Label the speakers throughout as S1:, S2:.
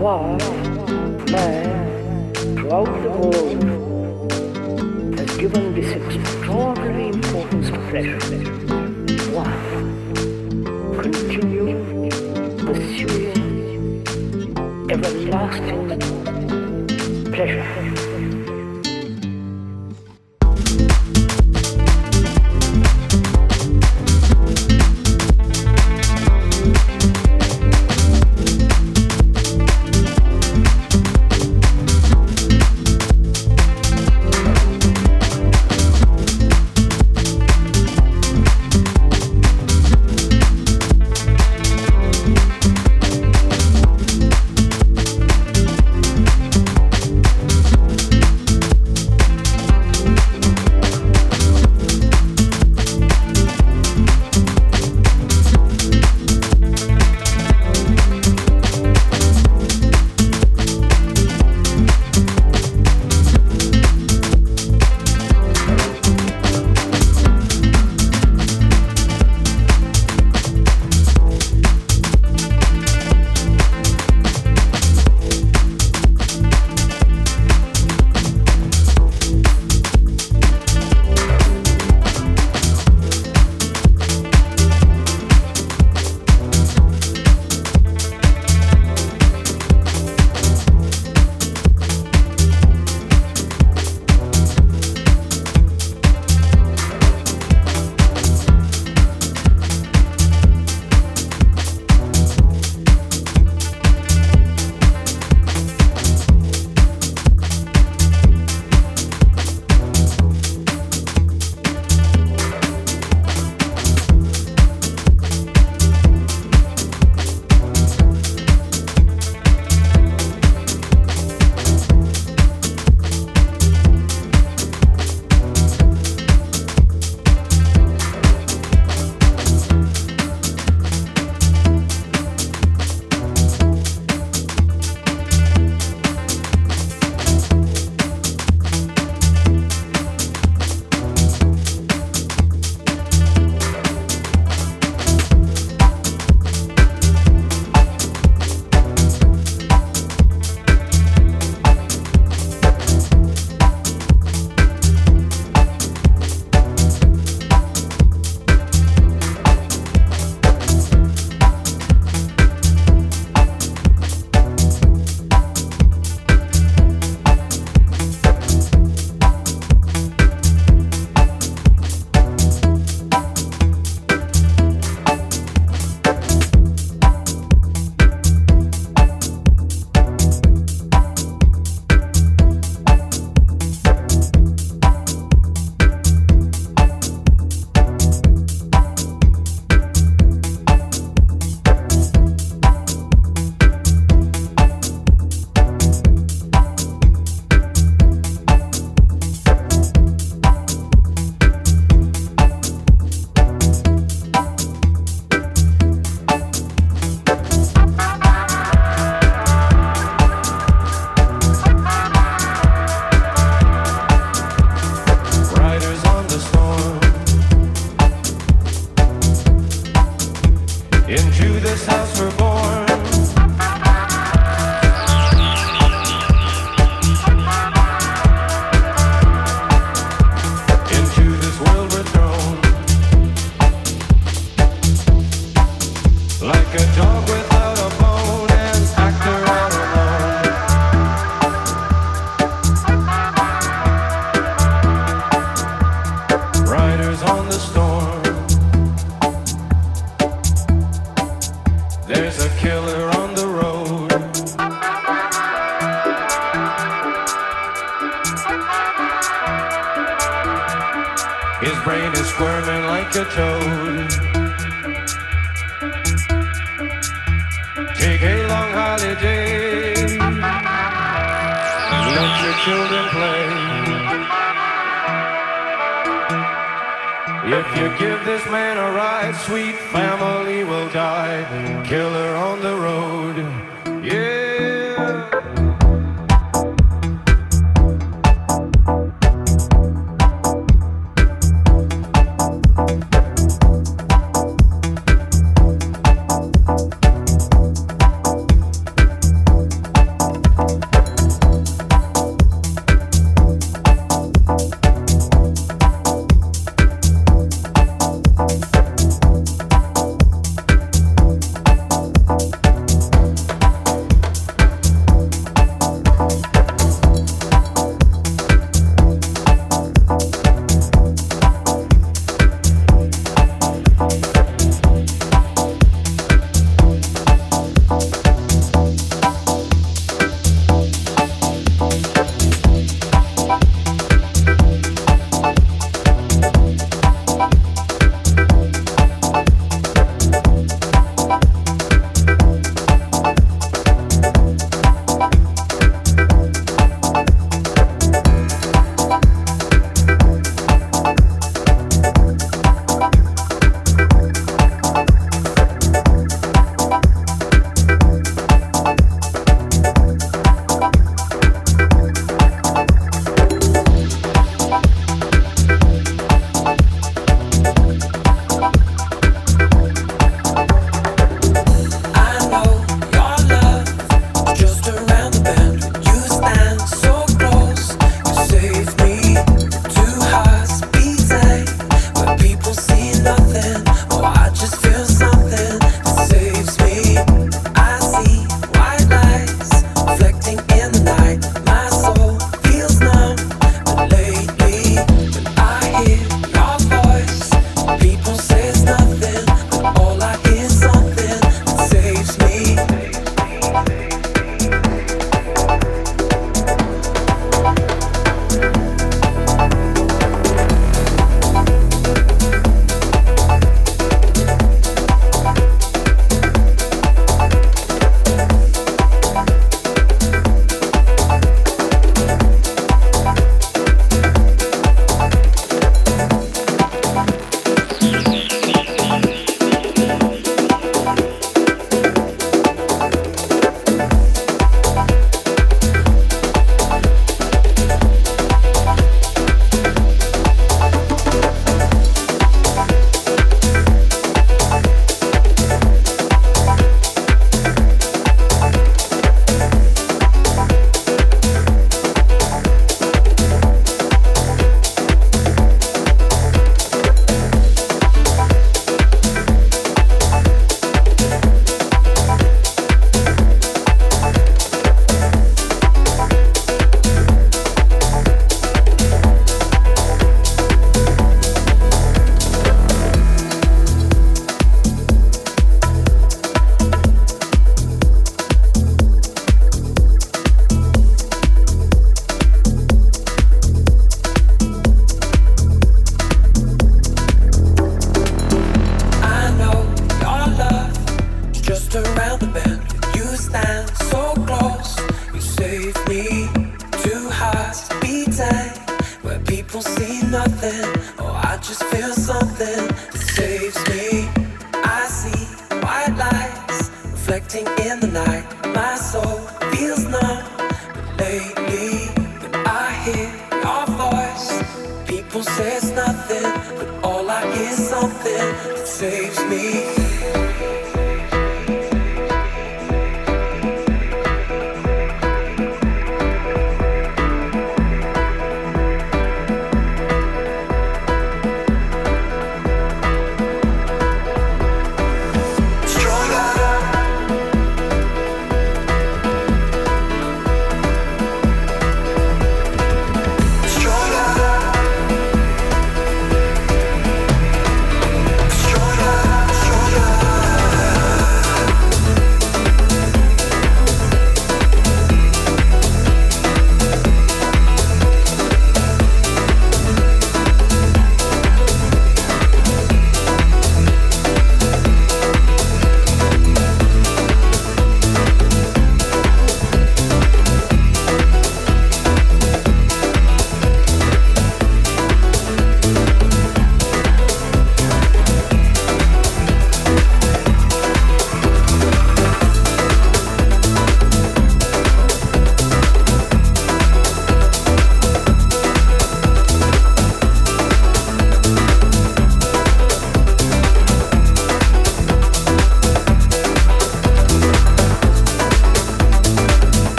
S1: walk, man, throughout the world has given this extraordinary importance to pleasure. One, continue pursuing everlasting pleasure.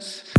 S2: friends